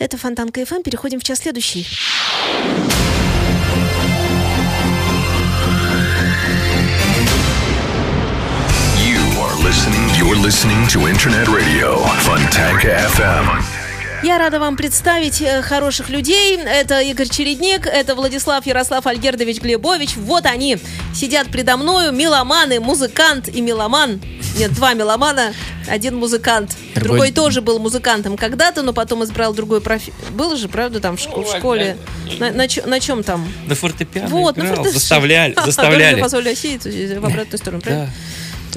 Это Фонтанка ФМ. Переходим в час следующий. You are listening. You're listening to Internet Radio Fontanka FM. Я рада вам представить э, хороших людей. Это Игорь Чередник, это Владислав Ярослав Альгердович Глебович. Вот они сидят предо мною, меломаны, музыкант и меломан. Нет, два меломана, один музыкант. Другой, Другой- тоже был музыкантом когда-то, но потом избрал другой профи... Было же, правда, там в, шко- в школе? На, на, чё- на чем там? На фортепиано Вот, на играл, фортепиано. заставляли, Ага, заставляли. Позволили осеять в обратную сторону, правильно? Да.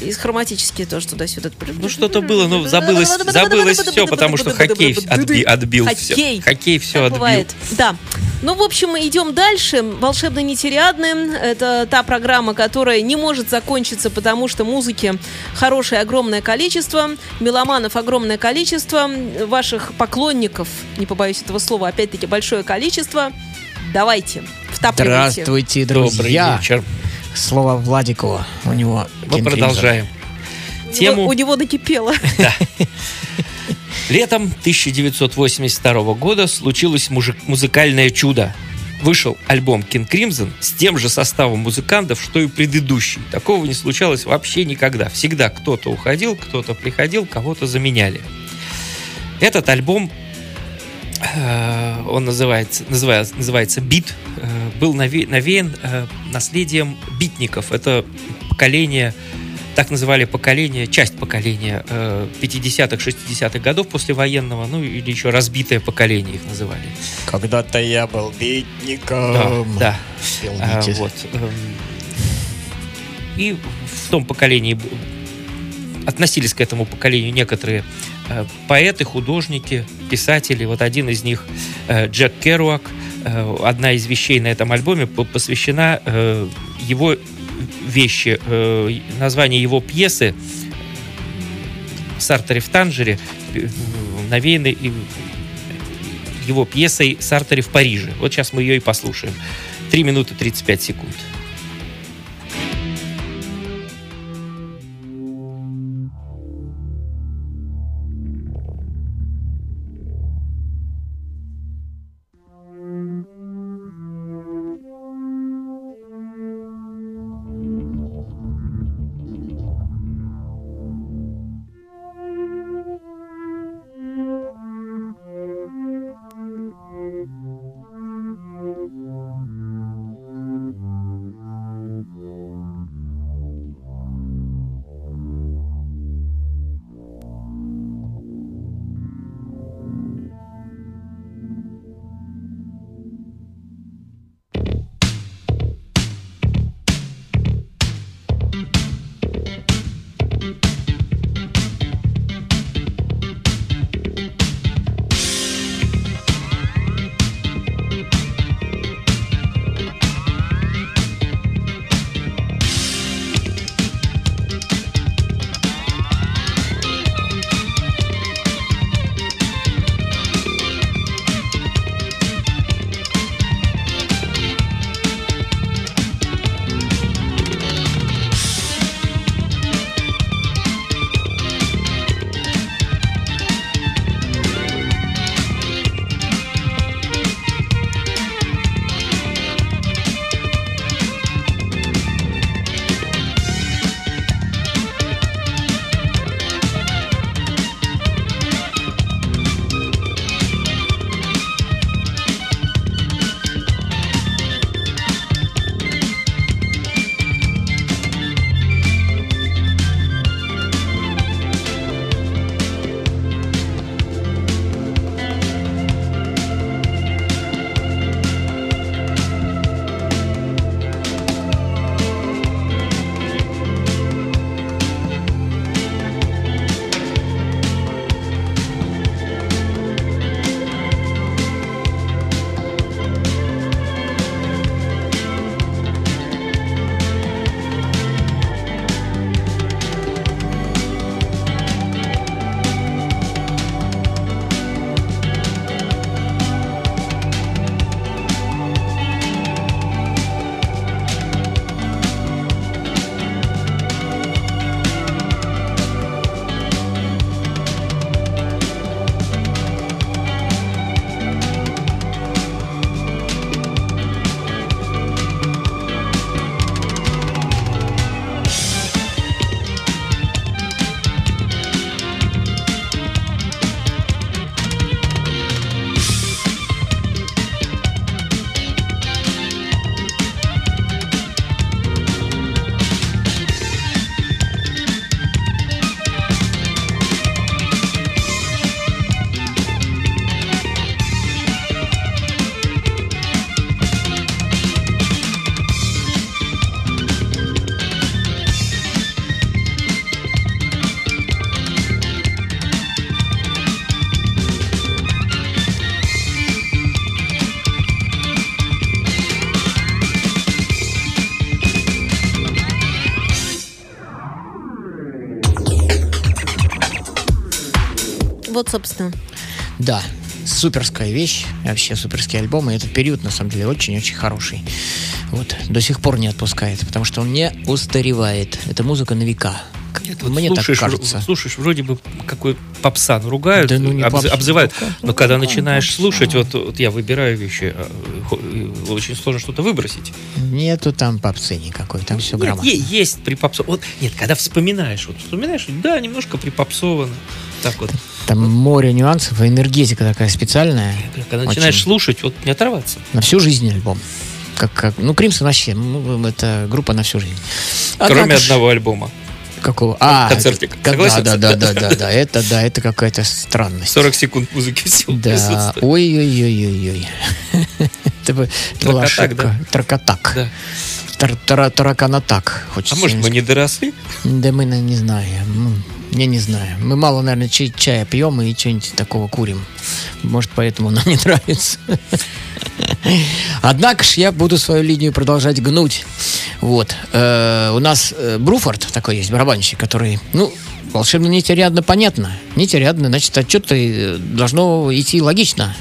И хроматические тоже туда-сюда. Ну что-то было, ну забылось, забылось все, потому что хоккей отби- отбил все. Хоккей. Хоккей все Так отбил. бывает. Да. Ну, в общем, мы идем дальше. Волшебно нетериадны. Это та программа, которая не может закончиться, потому что музыки хорошее огромное количество, меломанов огромное количество, ваших поклонников, не побоюсь этого слова, опять-таки большое количество. Давайте, втапливайте. Здравствуйте, Добрый друзья. вечер. Слово Владику. У него Мы продолжаем. У него- Тему У него накипело. летом 1982 года случилось мужик- музыкальное чудо. Вышел альбом King Crimson с тем же составом музыкантов, что и предыдущий. Такого не случалось вообще никогда. Всегда кто-то уходил, кто-то приходил, кого-то заменяли. Этот альбом, э, он называется, называется, называется «Бит», э, был наве- навеян э, наследием битников. Это поколение, так называли поколение, часть поколения э, 50-х, 60-х годов послевоенного, ну или еще разбитое поколение их называли. Когда-то я был Да, бедником. да. Пел А, вот. эм, И в том поколении относились к этому поколению некоторые э, поэты, художники, писатели. Вот один из них э, Джек Керуак. Э, Одна из вещей на этом альбоме по- посвящена э, его вещи, э, название его пьесы «Сартери в Танжере» э, навеяны его пьесой «Сартери в Париже». Вот сейчас мы ее и послушаем. 3 минуты 35 секунд. Собственно. Да, суперская вещь, вообще суперский альбом, и этот период, на самом деле, очень-очень хороший. Вот, до сих пор не отпускает, потому что он не устаревает. Это музыка на века. Нет, вот Мне слушаешь, так кажется. слушаешь, вроде бы какой попса ну, ругают, Да ну не обз- попса, обзывают, ну, но когда ну, начинаешь попса. слушать, вот, вот я выбираю вещи, а, очень сложно что-то выбросить. Нету там попсы никакой, там все Нет, грамотно. е- есть припопсо. Вот, нет, когда вспоминаешь, вот вспоминаешь, да, немножко припопсовано. Так вот. Там море нюансов, и энергетика такая специальная. Когда начинаешь Очень. слушать, вот не оторваться. На всю жизнь альбом. Как, как, ну, Кримсон вообще, ну, это группа на всю жизнь. Кроме Однако ж- одного альбома. Какого? А, концертик. Согласен? Да, да, да, да, да, да, это, да, это какая-то странность. 40 секунд музыки всего Да, ой-ой-ой-ой-ой. Это бы- это была Тракотак, ошибка. Тракотак. Да. Тар- тара- Тараканатак. А Хочется может, мы не доросли? Да мы, не знаем. Ну, Я не знаю. Мы мало, наверное, чай, чая пьем и что-нибудь такого курим. Может, поэтому нам не нравится. Однако ж я буду свою линию продолжать гнуть. Вот. Э, у нас э, Бруфорд такой есть, барабанщик, который, ну, волшебно нетериадно понятно. Нетериадно, значит, отчет должно идти логично.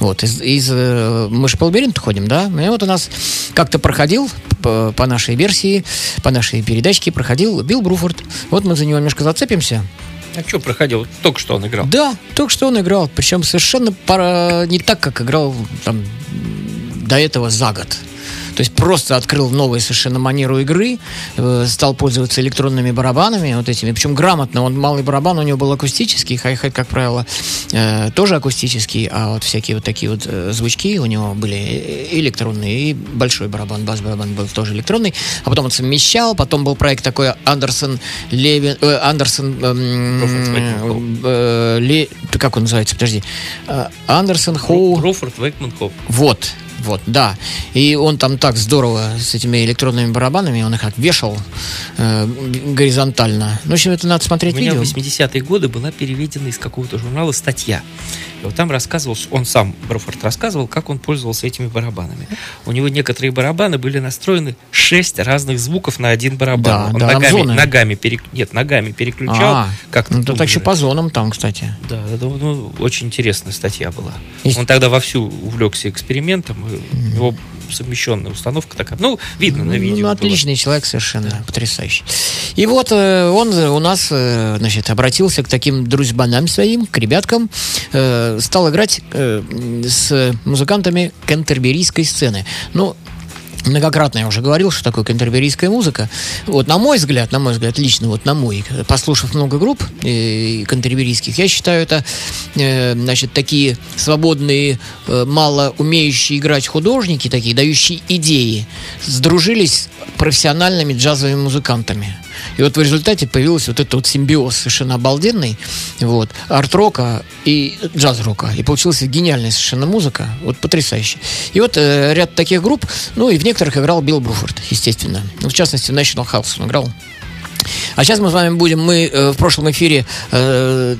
Вот, из, из, э, мы же по лабиринту ходим, да? И вот у нас как-то проходил по, по нашей версии, по нашей передачке проходил Билл Бруфорд. Вот мы за него немножко зацепимся. А что проходил? Только что он играл. Да, только что он играл, причем совершенно пара... не так, как играл там, до этого за год. То есть просто открыл новую совершенно манеру игры, э, стал пользоваться электронными барабанами, вот этими, причем грамотно. Он малый барабан у него был акустический, хай-хэт, как правило, э, тоже акустический, а вот всякие вот такие вот э, звучки у него были электронные, и большой барабан, бас-барабан был тоже электронный, а потом он совмещал, потом был проект такой Андерсон Левин, э, Андерсон эм, э, Ле- как он называется, подожди, Андерсон Хоу, Рофорд Вейкман Хоп. вот, вот, да. И он там так здорово с этими электронными барабанами, он их как вешал э, горизонтально. Ну, в общем, это надо У смотреть меня в видео. 80-е годы была переведена из какого-то журнала статья. И вот там рассказывал, он сам, Брофорд, рассказывал, как он пользовался этими барабанами. У него некоторые барабаны были настроены 6 разных звуков на один барабан. Да, он да, ногами, ногами, перек- нет, ногами переключал. А, как ну, так еще по зонам там, кстати. Да, это ну, очень интересная статья была. Есть- Он тогда вовсю увлекся экспериментом. Него совмещенная установка такая. Ну, видно на Ну, видео. Ну, было. отличный человек совершенно, потрясающий. И вот э, он э, у нас, э, значит, обратился к таким друзьбанам своим, к ребяткам, э, стал играть э, с музыкантами кентерберийской сцены. Ну, Многократно я уже говорил, что такое кентерберийская музыка. Вот, на мой взгляд, на мой взгляд, лично вот на мой, послушав много групп э, кентерберийских, я считаю это, э, значит, такие свободные, э, мало умеющие играть художники, такие, дающие идеи, сдружились профессиональными джазовыми музыкантами. И вот в результате появился вот этот вот симбиоз совершенно обалденный, вот, арт-рока и джаз-рока. И получилась гениальная совершенно музыка, вот потрясающе. И вот э, ряд таких групп, ну и в некоторых играл Билл Бруфорд, естественно. Ну, в частности, в National House он играл. А сейчас мы с вами будем, мы э, в прошлом эфире э,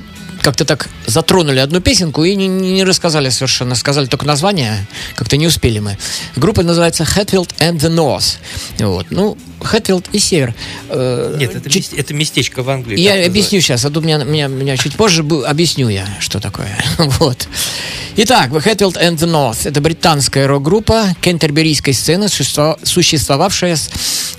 как-то так затронули одну песенку и не, не рассказали совершенно, сказали только название, как-то не успели мы. Группа называется Hatfield and the North. Вот. Ну, Hatfield и Север. Э, Нет, это, чуть- это местечко в Англии. я объясню сейчас, а то меня, меня, меня чуть позже бу- объясню я, что такое. вот. Итак, Hatfield and the North. Это британская рок-группа кентерберийской сцены, существо- существовавшая с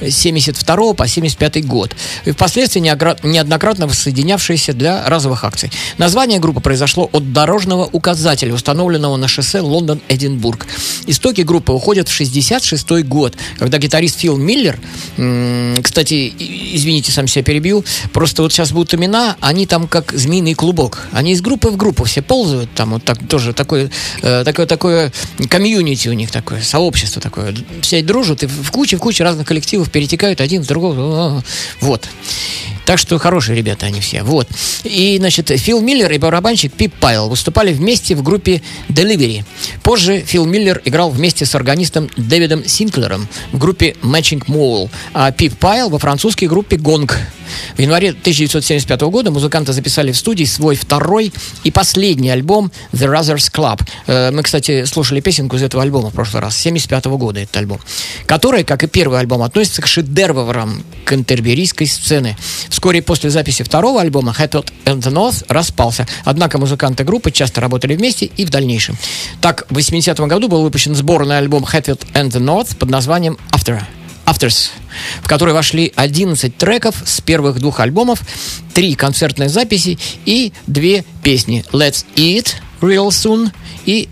72 по 75 год. И впоследствии неоднократно воссоединявшаяся для разовых акций. Название группы произошло от дорожного указателя, установленного на шоссе Лондон-Эдинбург. Истоки группы уходят в 66 год, когда гитарист Фил Миллер, кстати, извините, сам себя перебью, просто вот сейчас будут имена, они там как змеиный клубок. Они из группы в группу все ползают, там вот так тоже такое, э, такое, такое комьюнити у них такое, сообщество такое. Все дружат и в куче, в куче разных коллективов перетекают один в другого. Вот. Так что хорошие ребята они все. Вот. И, значит, Фил Миллер и барабанщик Пип Пайл выступали вместе в группе Delivery. Позже Фил Миллер играл вместе с органистом Дэвидом Синклером в группе Matching Mole, а Пип Пайл во французской группе Гонг. В январе 1975 года музыканты записали в студии свой второй и последний альбом The Brothers Club. Э, Мы, кстати, слушали песенку из этого альбома в прошлый раз, 1975 года этот альбом, который, как и первый альбом, относится к шедеврам кентерберийской сцены. Вскоре после записи второго альбома Hatfield and the North распался. Однако музыканты группы часто работали вместе и в дальнейшем. Так, в 80-м году был выпущен сборный альбом Hatfield and the North под названием After. Afters, в который вошли 11 треков с первых двух альбомов, три концертные записи и две песни Let's Eat Real Soon и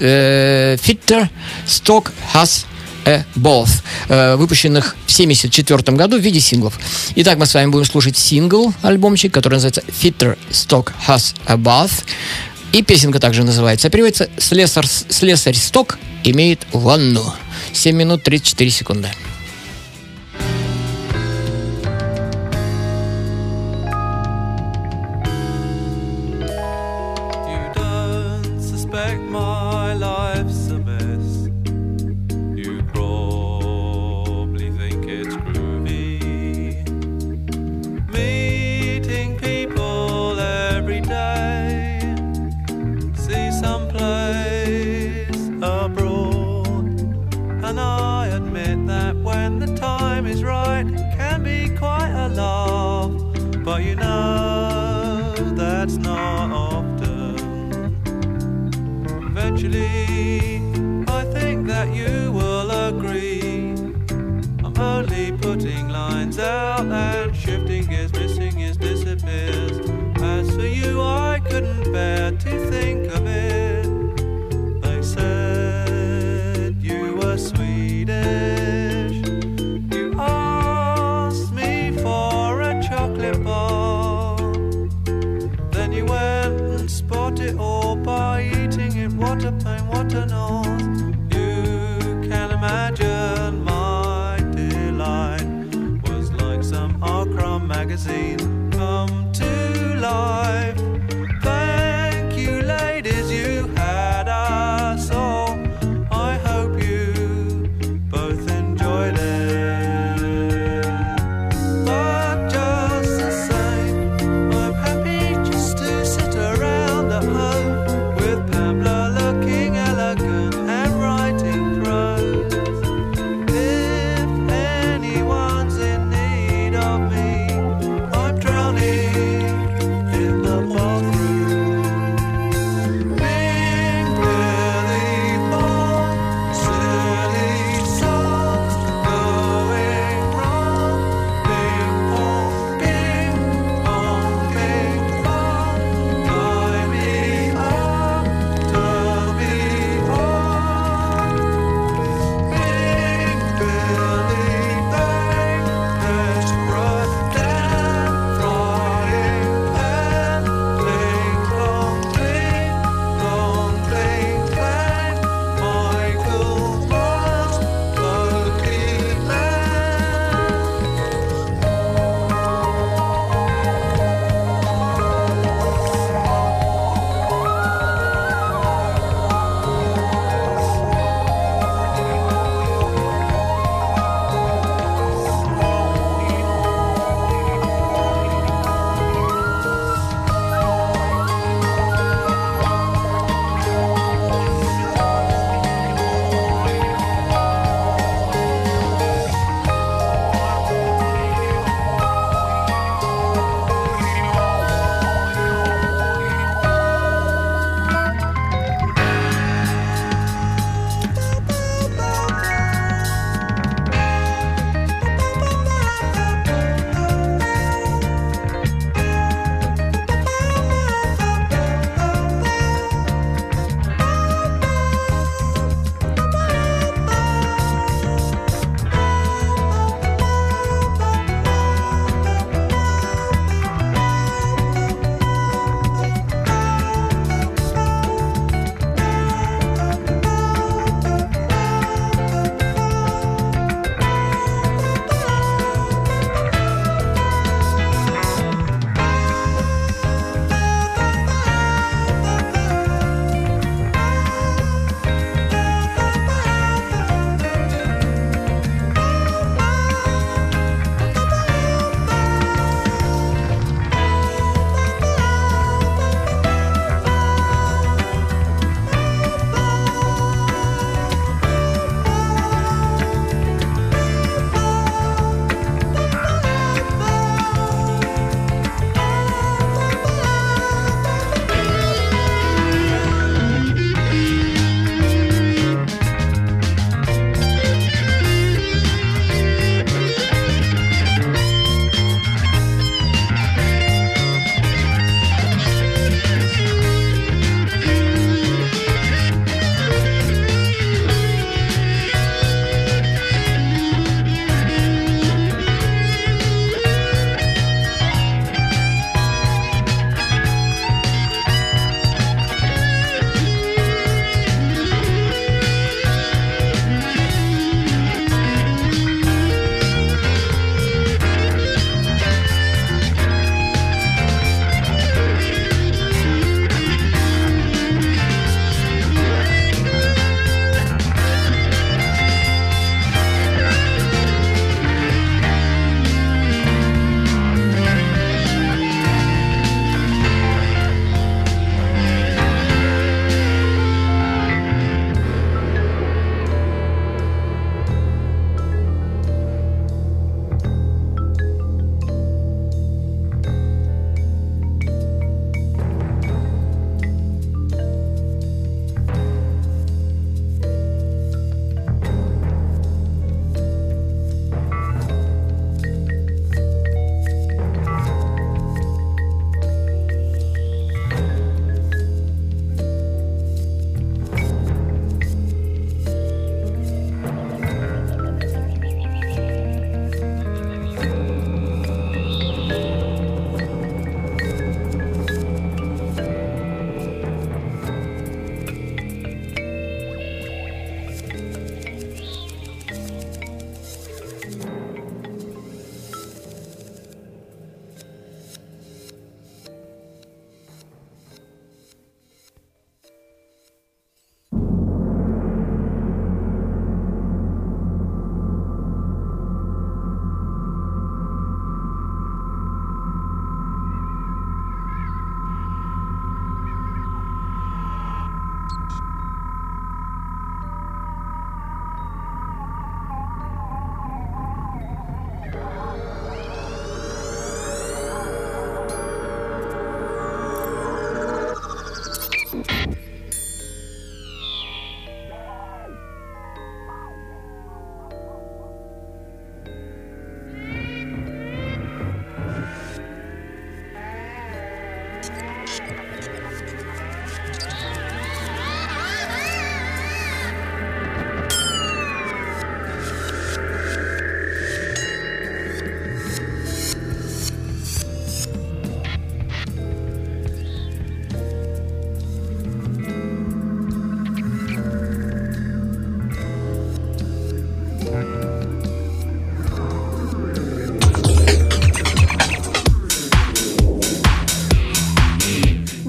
э, Fitter Stock Has a Both, э, выпущенных в 1974 году в виде синглов. Итак, мы с вами будем слушать сингл, альбомчик, который называется Fitter Stock Has a Bath. И песенка также называется. А переводится «Слесарь, слесарь сток имеет ванну». 7 минут 34 секунды.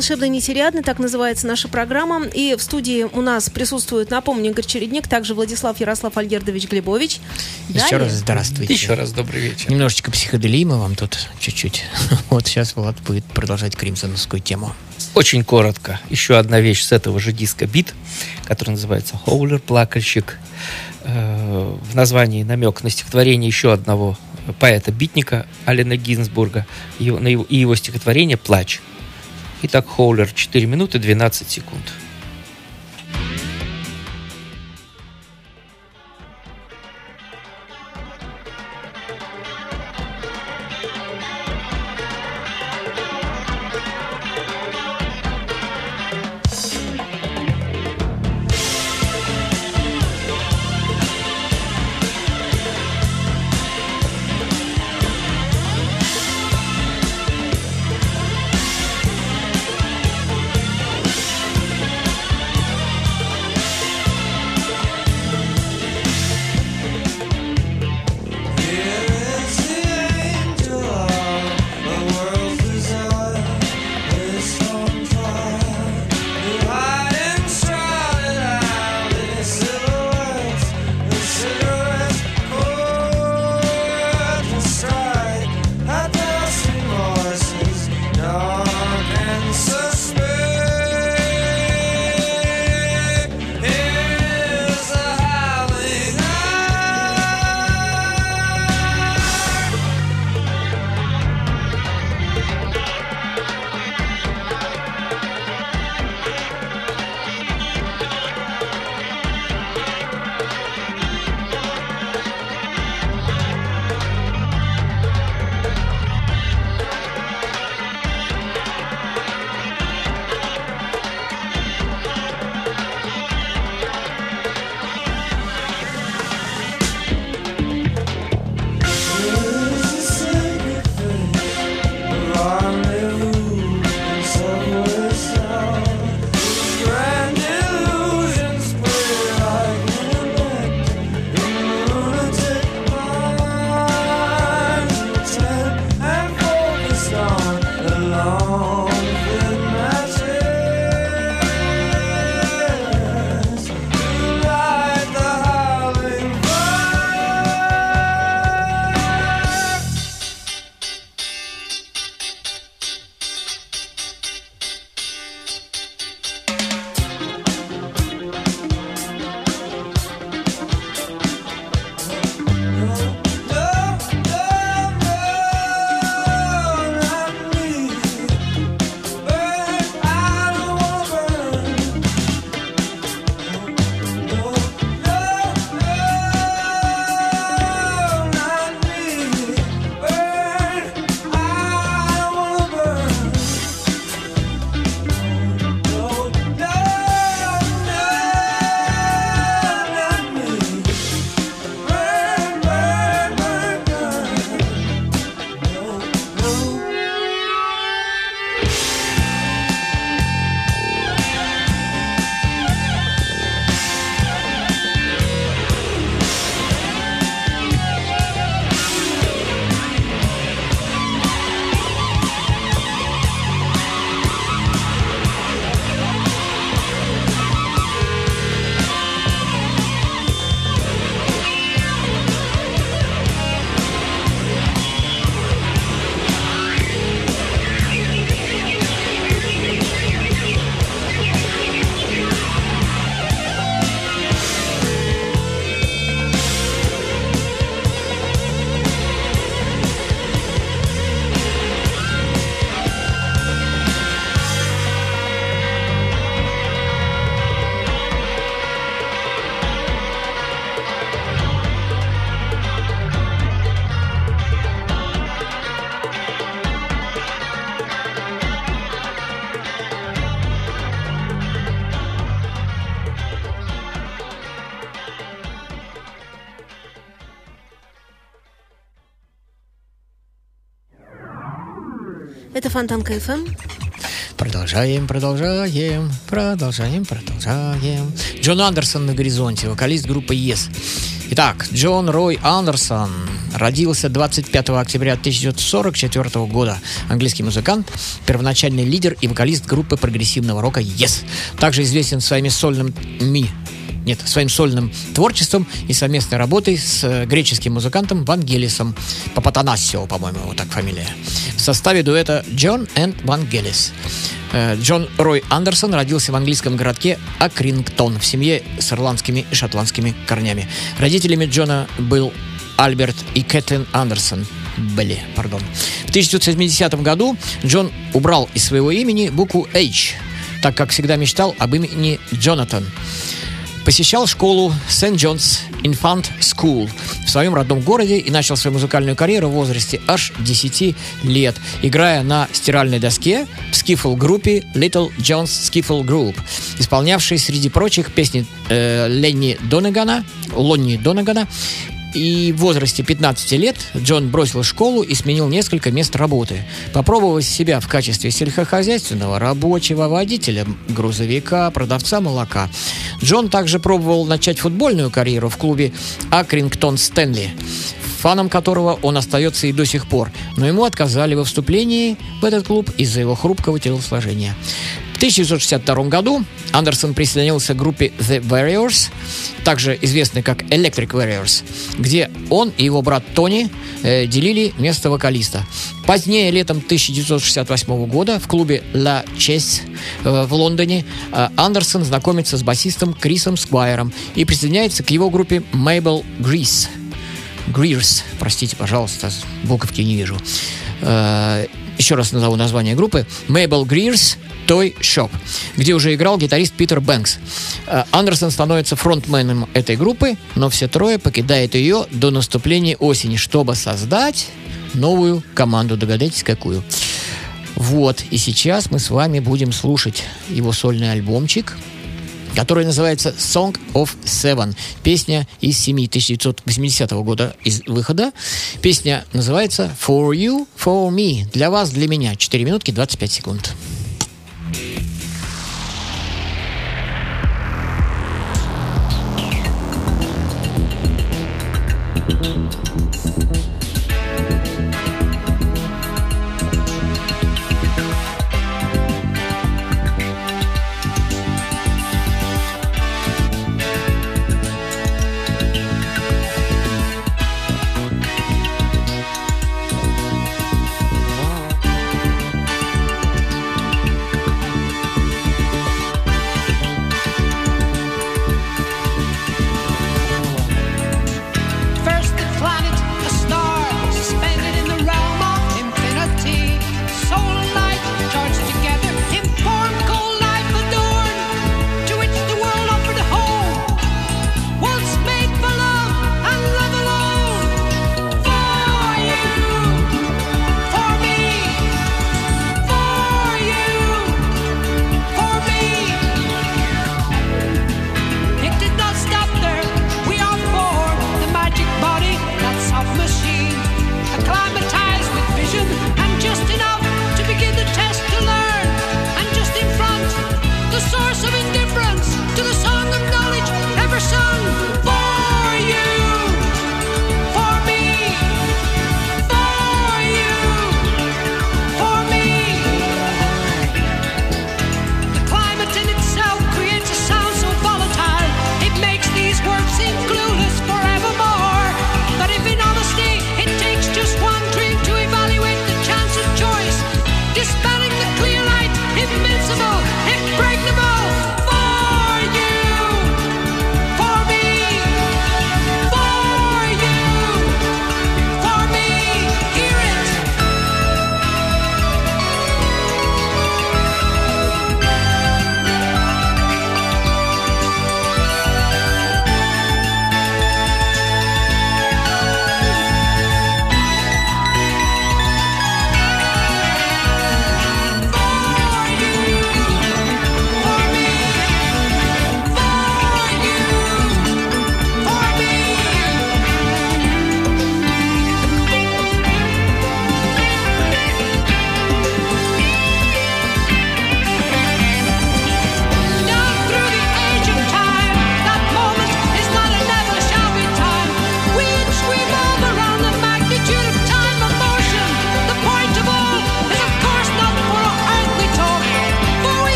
«Волшебно нетериадный», так называется наша программа. И в студии у нас присутствует, напомню, Игорь Чередник, также Владислав Ярослав Альгердович Глебович. Еще Далее- раз здравствуйте. Еще раз добрый вечер. Немножечко психоделии мы вам тут чуть-чуть. Вот сейчас Влад будет продолжать кримсоновскую тему. Очень коротко. Еще одна вещь с этого же диска бит, который называется «Хоулер. Плакальщик». Э, В названии намек на стихотворение еще одного поэта-битника Алена Гинзбурга на его- и его стихотворение «Плач». Итак, Хоулер 4 минуты 12 секунд. Фонтанка ФМ. Продолжаем, продолжаем, продолжаем, продолжаем. Джон Андерсон на горизонте, вокалист группы Yes. Итак, Джон Рой Андерсон родился 25 октября 1944 года. Английский музыкант, первоначальный лидер и вокалист группы прогрессивного рока Yes. Также известен своими сольными нет, своим сольным творчеством и совместной работой с э, греческим музыкантом Вангелисом Папатанасио, по-моему, вот так фамилия. В составе дуэта Джон и Вангелис. Джон Рой Андерсон родился в английском городке Акрингтон в семье с ирландскими и шотландскими корнями. Родителями Джона был Альберт и Кэтлин Андерсон. Были, пардон. В 1970 году Джон убрал из своего имени букву H, так как всегда мечтал об имени Джонатан. Посещал школу Сент Джонс Infant School в своем родном городе и начал свою музыкальную карьеру в возрасте аж 10 лет, играя на стиральной доске в скифл-группе Little John's Skiffle Group, исполнявшей среди прочих песни э, Ленни Донегана, Лонни Донегана и в возрасте 15 лет Джон бросил школу и сменил несколько мест работы. Попробовав себя в качестве сельскохозяйственного рабочего, водителя грузовика, продавца молока. Джон также пробовал начать футбольную карьеру в клубе Акрингтон Стэнли фаном которого он остается и до сих пор, но ему отказали во вступлении в этот клуб из-за его хрупкого телосложения. В 1962 году Андерсон присоединился к группе The Warriors, также известной как Electric Warriors, где он и его брат Тони э, делили место вокалиста. Позднее, летом 1968 года, в клубе La Chess э, в Лондоне, э, Андерсон знакомится с басистом Крисом Сквайером и присоединяется к его группе Mabel Grease. Greers, простите, пожалуйста, буковки не вижу. Еще раз назову название группы. Mabel Greers Toy Shop, где уже играл гитарист Питер Бэнкс. Э, Андерсон становится фронтменом этой группы, но все трое покидают ее до наступления осени, чтобы создать новую команду. Догадайтесь, какую. Вот, и сейчас мы с вами будем слушать его сольный альбомчик, который называется Song of Seven. Песня из 7 1980 года из выхода. Песня называется For You, For Me. Для вас, для меня. 4 минутки 25 секунд.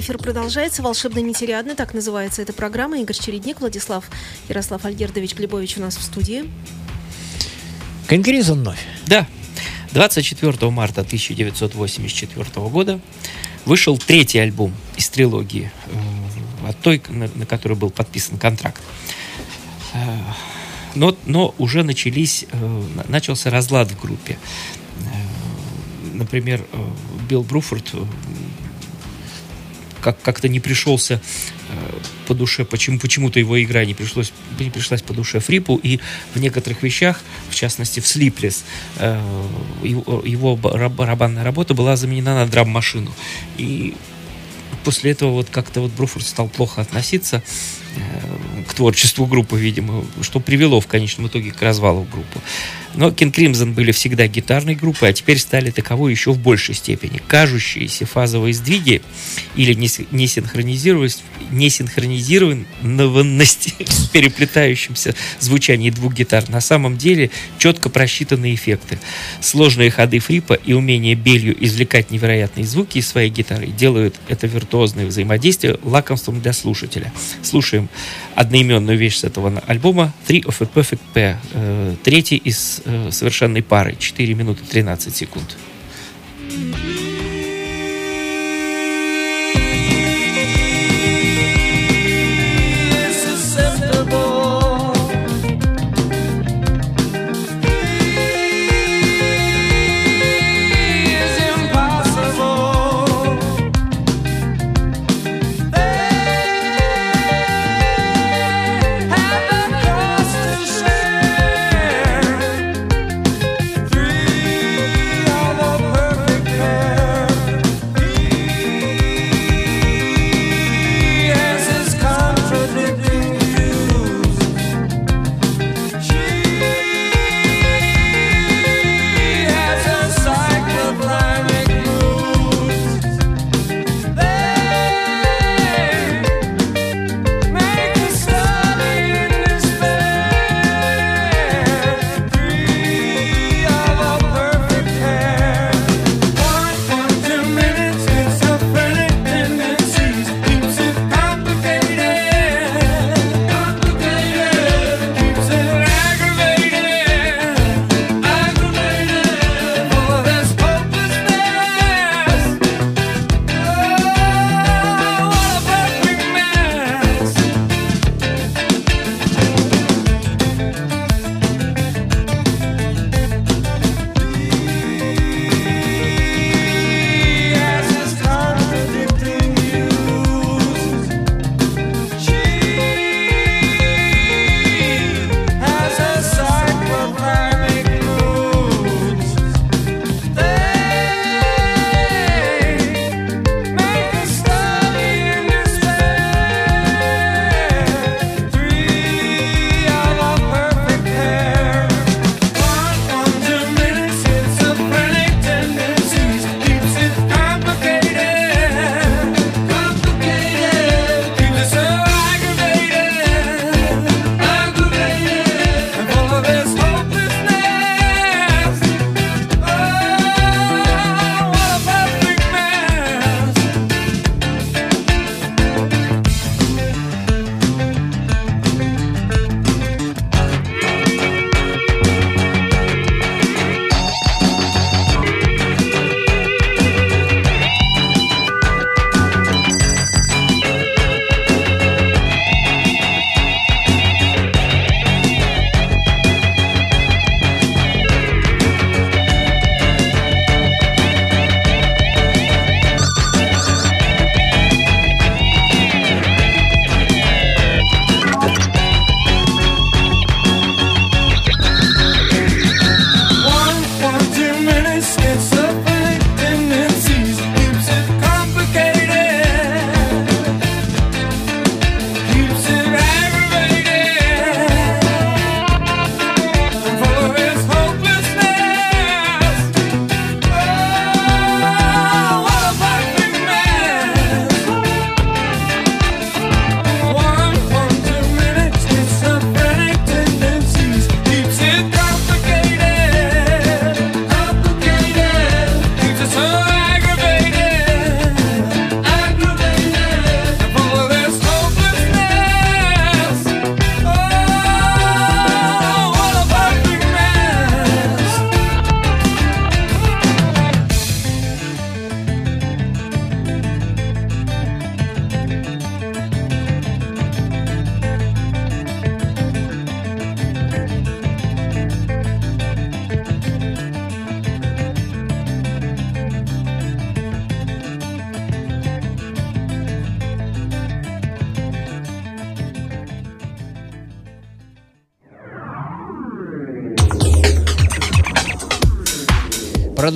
Эфир продолжается. Волшебно нетериадный, так называется эта программа. Игорь Чередник, Владислав Ярослав Альгердович Глебович у нас в студии. Конкризм вновь. Да, 24 марта 1984 года вышел третий альбом из трилогии, э, от той, на, на которой был подписан контракт. Э, Но, но уже начались, э, на- начался разлад в группе. Например, Билл Бруфорд как, как-то не пришелся э, по душе, почему, почему-то его игра не, пришлось, не пришлась по душе Фрипу, и в некоторых вещах, в частности в Слиплес, его, его бара- барабанная работа была заменена на драм-машину. И после этого вот как-то вот Бруфорд стал плохо относиться э, к творчеству группы, видимо, что привело в конечном итоге к развалу группы. Но King Crimson были всегда гитарной группой, а теперь стали таковой еще в большей степени. Кажущиеся фазовые сдвиги или нес- несинхронизированность, несинхронизированность в переплетающемся звучании двух гитар на самом деле четко просчитанные эффекты. Сложные ходы фрипа и умение Белью извлекать невероятные звуки из своей гитары делают это виртуозное взаимодействие лакомством для слушателя. Слушаем одноименную вещь с этого альбома. Three of a Perfect Pair, э, третий из э, совершенной пары, 4 минуты 13 секунд.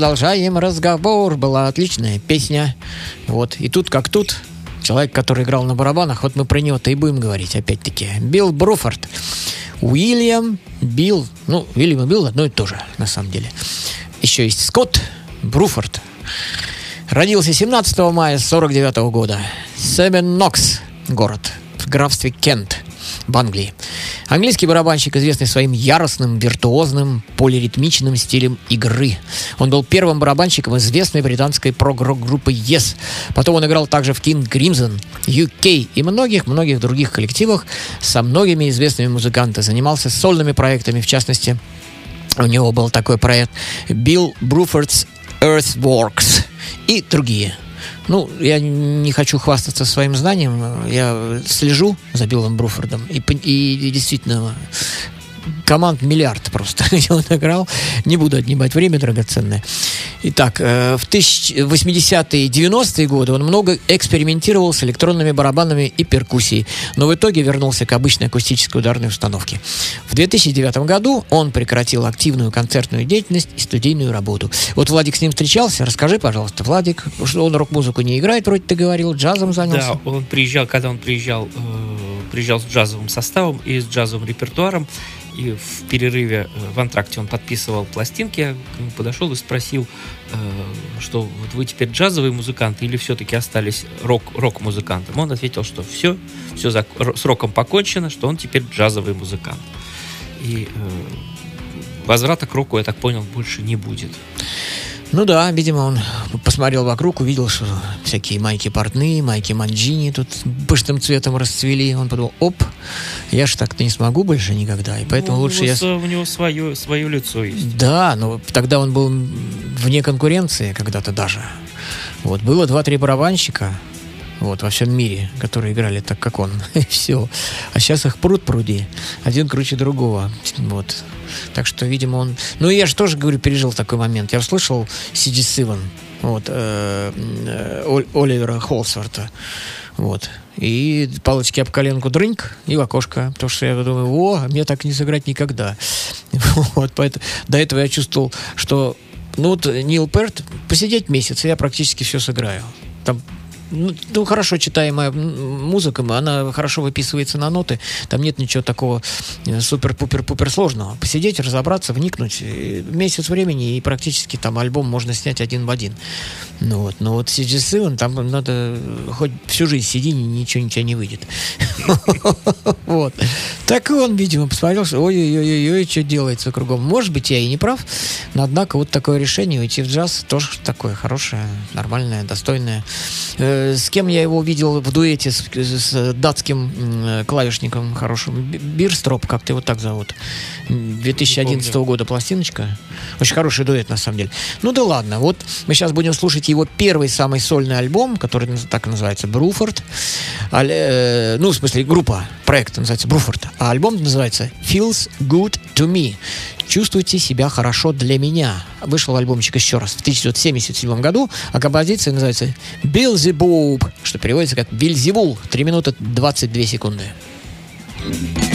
Продолжаем разговор. Была отличная песня. Вот. И тут как тут, человек, который играл на барабанах, вот мы про него-то и будем говорить опять-таки. Билл Бруфорд. Уильям Билл. Ну, Уильям и Билл одно и то же, на самом деле. Еще есть Скотт Бруфорд. Родился 17 мая 49 года. Севен Нокс, город в графстве Кент в Англии. Английский барабанщик, известный своим яростным, виртуозным, полиритмичным стилем игры. Он был первым барабанщиком известной британской прог-рок-группы Yes. Потом он играл также в King Crimson, UK и многих-многих других коллективах со многими известными музыкантами. Занимался сольными проектами, в частности, у него был такой проект Bill Bruford's Earthworks и другие. Ну, я не хочу хвастаться своим знанием. Я слежу за Биллом Бруфордом. И, и действительно, команд миллиард просто, где он играл. Не буду отнимать время драгоценное. Итак, э, в 80-е и 90-е годы он много экспериментировал с электронными барабанами и перкуссией, но в итоге вернулся к обычной акустической ударной установке. В 2009 году он прекратил активную концертную деятельность и студийную работу. Вот Владик с ним встречался. Расскажи, пожалуйста, Владик, что он рок-музыку не играет, вроде ты говорил, джазом занялся. Да, он приезжал, когда он приезжал, э, приезжал с джазовым составом и с джазовым репертуаром, и в перерыве э, в антракте он подписывал пластинки, к нему подошел и спросил, э, что вот вы теперь джазовый музыкант или все-таки остались рок, рок-музыкантом? Он ответил, что все, все с роком покончено, что он теперь джазовый музыкант. И э, возврата к року, я так понял, больше не будет. Ну да, видимо, он посмотрел вокруг, увидел, что всякие майки портные, майки манджини тут пышным цветом расцвели. Он подумал, оп, я ж так-то не смогу больше никогда. И поэтому Ну, лучше я... у него свое, свое лицо есть. Да, но тогда он был вне конкуренции когда-то даже. Вот, было два-три барабанщика вот, во всем мире, которые играли так, как он. И все. А сейчас их пруд пруди. Один круче другого. Вот. Так что, видимо, он... Ну, я же тоже, говорю, пережил такой момент. Я услышал Сиди Сиван, вот, э, э, Ол- Оливера Холсворта. Вот. И палочки об коленку дрыньк и в окошко. Потому что я думаю, о, мне так не сыграть никогда. Вот, поэтому до этого я чувствовал, что ну вот Нил Перт, посидеть месяц, и я практически все сыграю. Там ну, хорошо читаемая музыка, она хорошо выписывается на ноты. Там нет ничего такого э, супер-пупер-пупер сложного. Посидеть, разобраться, вникнуть. э, Месяц времени, и практически там альбом можно снять один в один. Ну вот, но вот CG Seven, там надо э, хоть всю жизнь сиди, ни- ничего тебя не выйдет. Вот. Так и он, видимо, посмотрел, что ой-ой-ой, что делается кругом. Может быть, я и не прав, но однако вот такое решение уйти в джаз тоже такое хорошее, нормальное, достойное. Э, С кем я его видел в дуэте с, с датским м, клавишником хорошим? Бирстроп, как-то его так зовут. М, 2011 года пластиночка. Очень хороший дуэт, на самом деле. Ну да ладно, вот мы сейчас будем слушать его первый самый сольный альбом, который так и называется «Бруфорд». Аль- э, ну, в смысле, группа, проект называется «Бруфорд». А альбом называется «Feels Good to Me». «Чувствуйте себя хорошо для меня». Вышел альбомчик еще раз в 1977 году, а композиция называется «Beelzebub», что переводится как «Бельзевул». 3 минуты 22 секунды. Beelzebub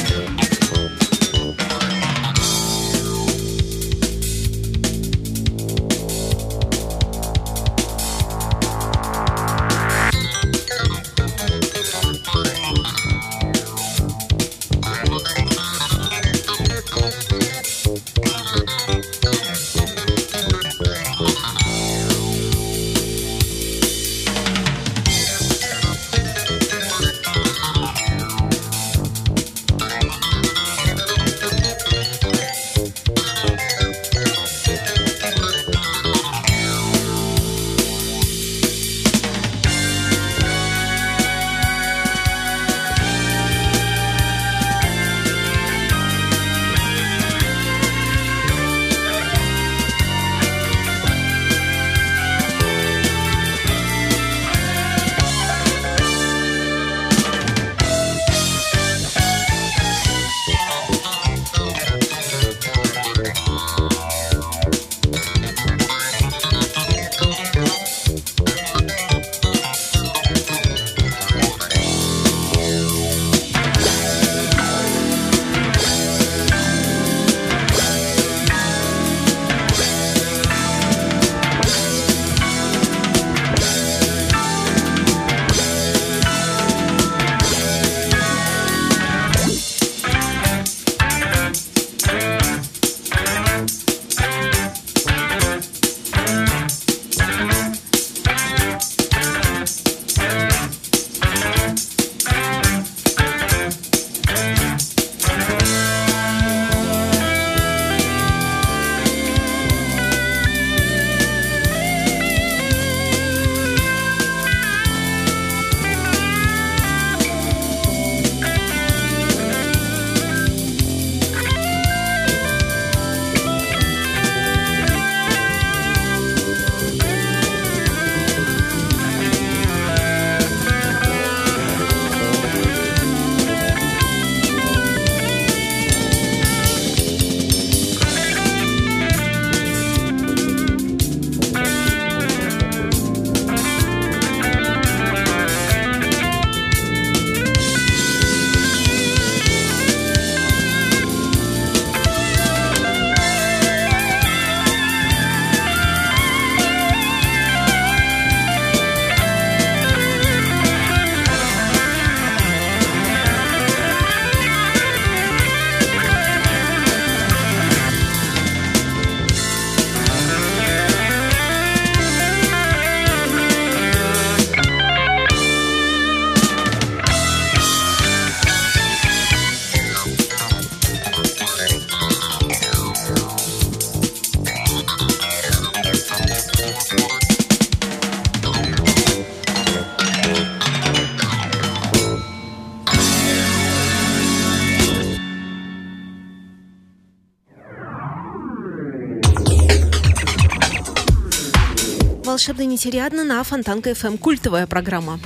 волшебно нетериадно на Фонтанка ФМ. Культовая программа.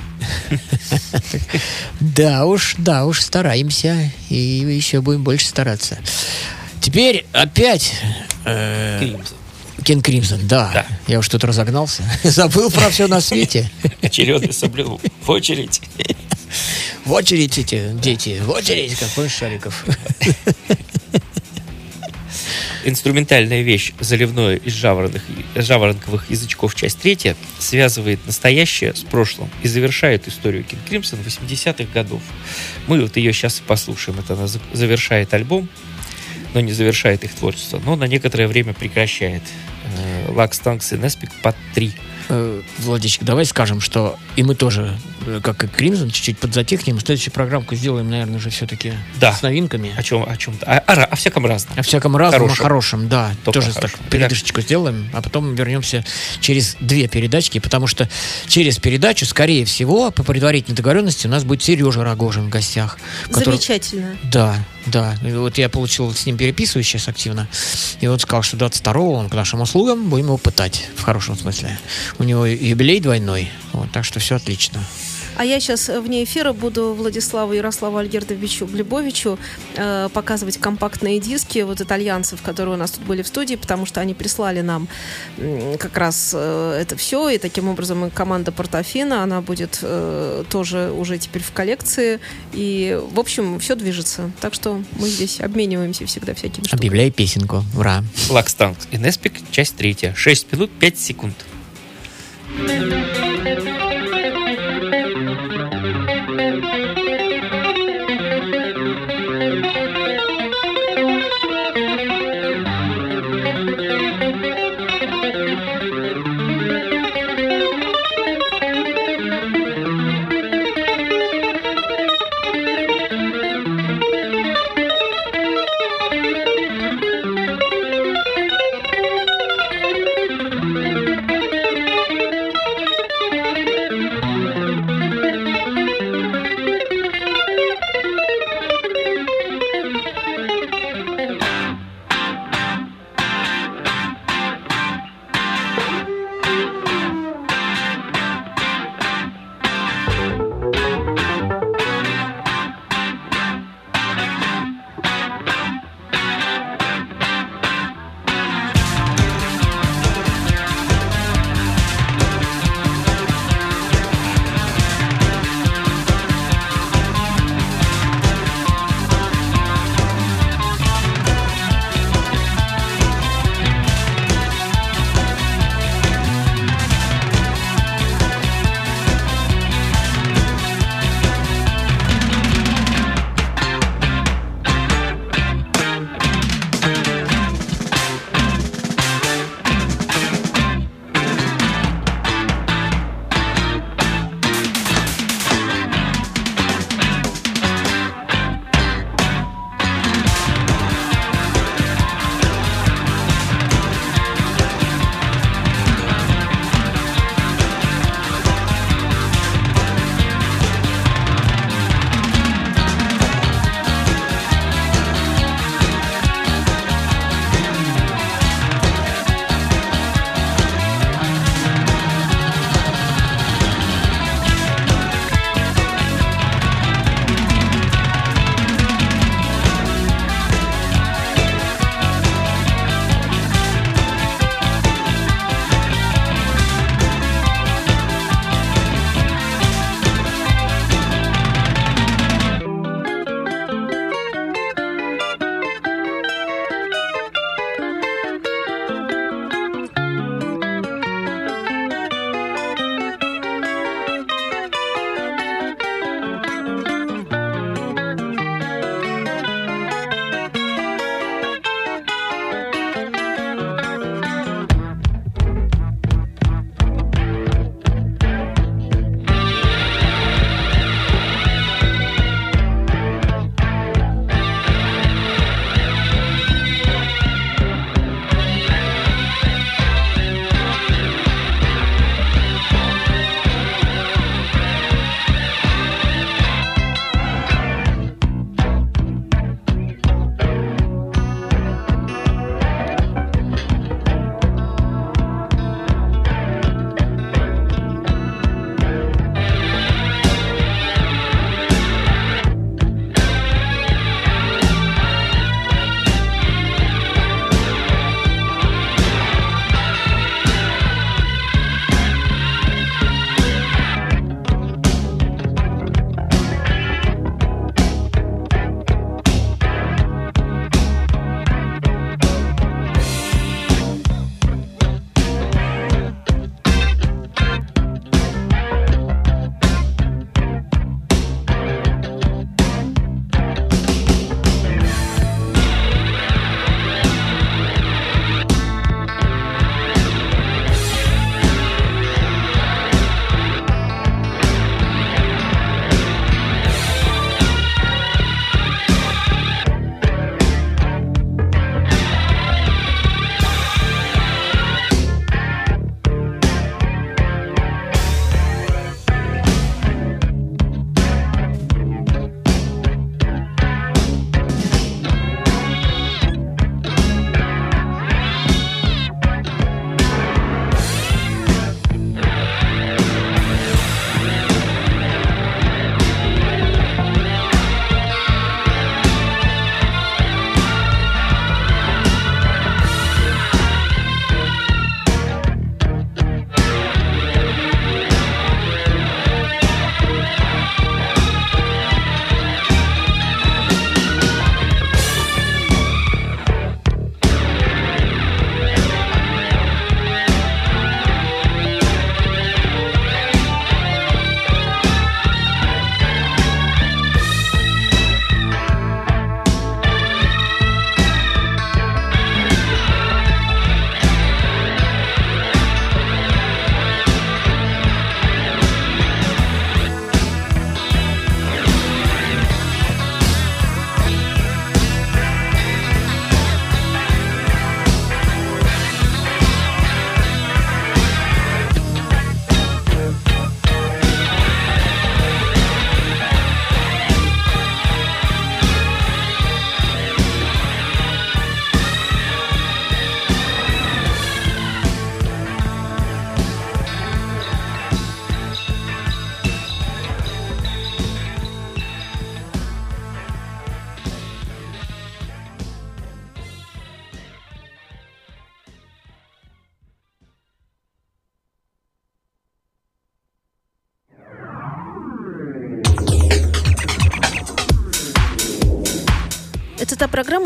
Да уж, да уж, стараемся. И еще будем больше стараться. Теперь опять... э. Кен Кримсон, да. Да. Я уж тут разогнался. Забыл про все на свете. Очередно соблюл. В очередь. В очередь эти дети. В очередь, как помнишь, Шариков. Инструментальная вещь «Заливное из жаворонных, жаворонковых язычков. Часть третья» связывает настоящее с прошлым и завершает историю Кинг Кримсон 80-х годов. Мы вот ее сейчас и послушаем. Это она за- завершает альбом, но не завершает их творчество, но на некоторое время прекращает. Лакс, Танкс и Неспик под три. Э, Владичек, давай скажем, что и мы тоже, э, как и Кримзон, чуть-чуть подзатихнем. Следующую программку сделаем, наверное, уже все-таки Да. с новинками. О чем, о чем-то. О, о, о всяком разном. О всяком разном, Хорошем. о хорошем, да. Только Тоже хорошем. так передышечку сделаем, а потом вернемся через две передачки, потому что через передачу, скорее всего, по предварительной договоренности, у нас будет Сережа Рогожин в гостях. который- Замечательно. Да, да. И вот я получил с ним переписываюсь сейчас активно. И он сказал, что 22-го он к нашим услугам, будем его пытать, в хорошем смысле. У него юбилей двойной, вот, так что все отлично. А я сейчас вне эфира буду Владиславу Ярославу Альгердовичу Глебовичу э, показывать компактные диски вот итальянцев, которые у нас тут были в студии, потому что они прислали нам м, как раз э, это все, и таким образом команда Портофина, она будет э, тоже уже теперь в коллекции, и, в общем, все движется. Так что мы здесь обмениваемся всегда всякими штуками. Объявляй песенку. Ура. Лакс, Танкс и Неспик. Часть третья. 6 минут 5 секунд. Thank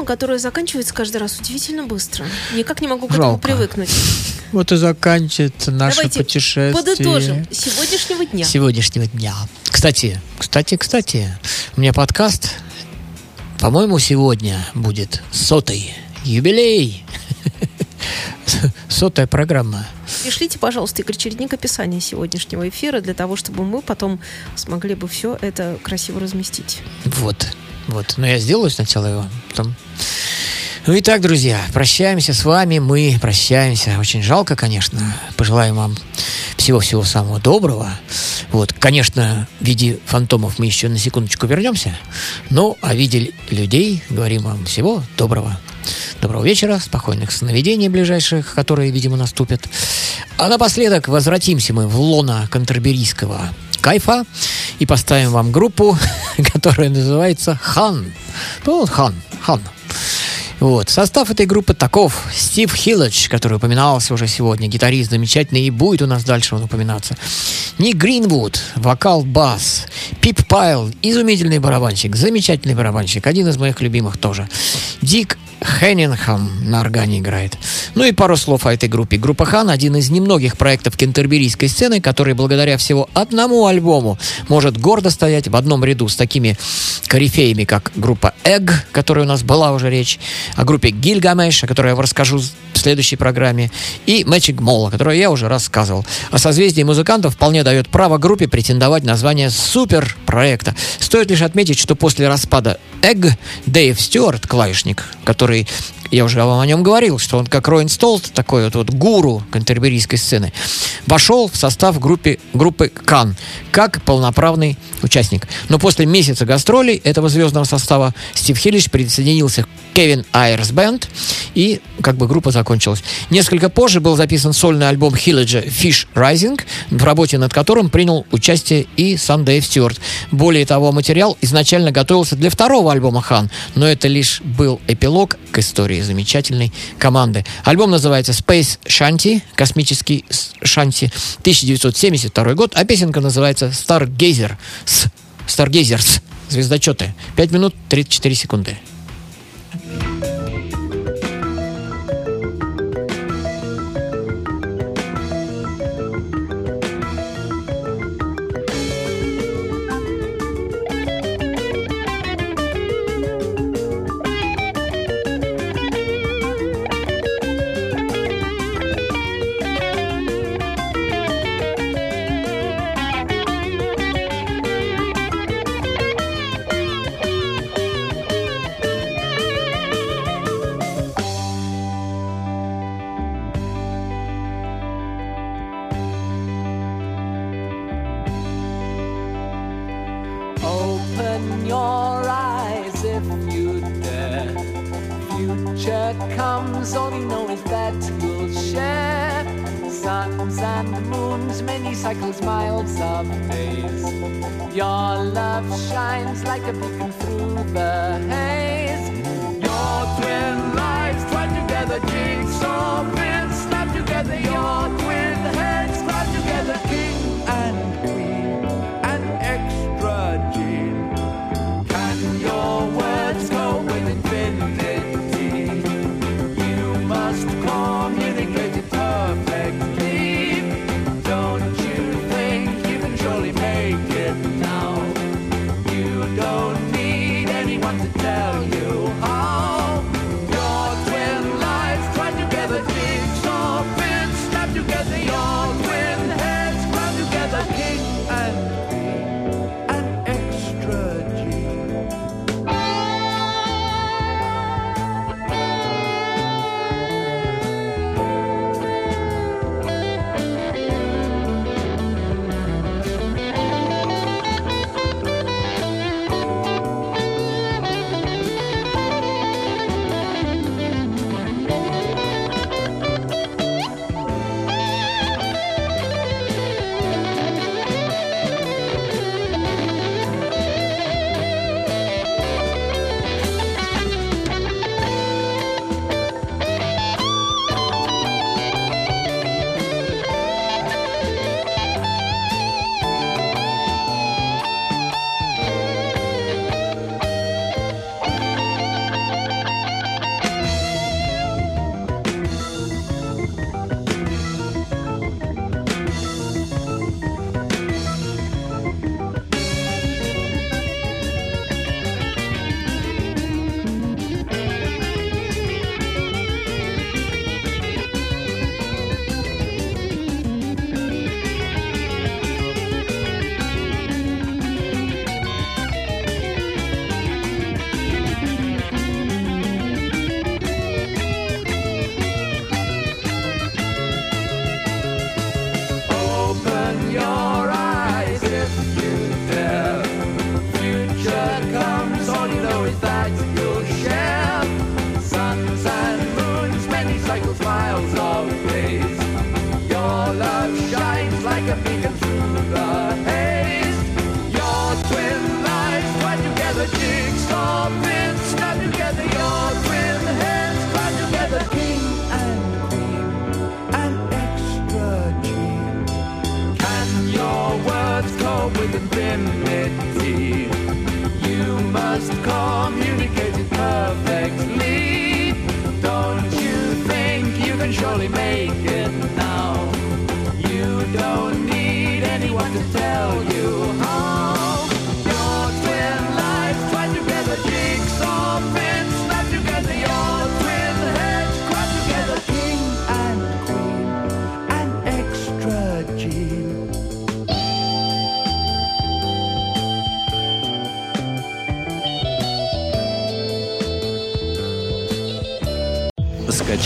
которая заканчивается каждый раз удивительно быстро. Никак не могу к этому Жалко. привыкнуть. Вот и заканчивается наше Давайте путешествие. подытожим сегодняшнего дня. сегодняшнего дня. Кстати, кстати, кстати, у меня подкаст, по-моему, сегодня будет сотый юбилей. Сотая программа. Пришлите, пожалуйста, Игорь Чередник описание сегодняшнего эфира для того, чтобы мы потом смогли бы все это красиво разместить. Вот, вот. Но я сделаю сначала его, потом... Ну и так, друзья, прощаемся с вами, мы прощаемся. Очень жалко, конечно. Пожелаем вам всего-всего самого доброго. Вот, конечно, в виде фантомов мы еще на секундочку вернемся. Ну, а в виде людей говорим вам всего доброго. Доброго вечера, спокойных сновидений ближайших, которые, видимо, наступят. А напоследок возвратимся мы в лона контраберийского кайфа и поставим вам группу, которая называется «Хан». Ну, «Хан», «Хан». Вот. Состав этой группы таков. Стив Хилледж, который упоминался уже сегодня, гитарист замечательный, и будет у нас дальше он упоминаться. Ник Гринвуд, вокал, бас. Пип Пайл, изумительный барабанщик, замечательный барабанщик, один из моих любимых тоже. Дик Хеннингхам на органе играет. Ну и пару слов о этой группе. Группа Хан – один из немногих проектов кентерберийской сцены, который благодаря всего одному альбому может гордо стоять в одном ряду с такими корифеями, как группа о которой у нас была уже речь, о группе Гильгамеш, о которой я вам расскажу следующей программе, и Magic Mall, о которой я уже рассказывал. А созвездие музыкантов вполне дает право группе претендовать на звание суперпроекта. Стоит лишь отметить, что после распада Egg Дэйв Стюарт, клавишник, который я уже вам о нем говорил, что он как Роин Столт, такой вот, вот гуру кантерберийской сцены, вошел в состав группы, группы Кан как полноправный участник. Но после месяца гастролей этого звездного состава Стив Хиллиш присоединился Кевин Айрс Бенд, и как бы группа закончилась. Несколько позже был записан сольный альбом Хилледжа Fish Rising, в работе над которым принял участие и сам Дэйв Стюарт. Более того, материал изначально готовился для второго альбома Хан, но это лишь был эпилог к истории замечательной команды. Альбом называется Space Shanty, космический шанти, 1972 год, а песенка называется Stargazer, Stargazers, звездочеты. 5 минут 34 секунды. Open your eyes if you dare. Future comes, all you know is that you'll share. Suns and moons, many cycles, miles of days. Your love shines like a beacon through the haze. Your twin lives twine together, jigsaw bits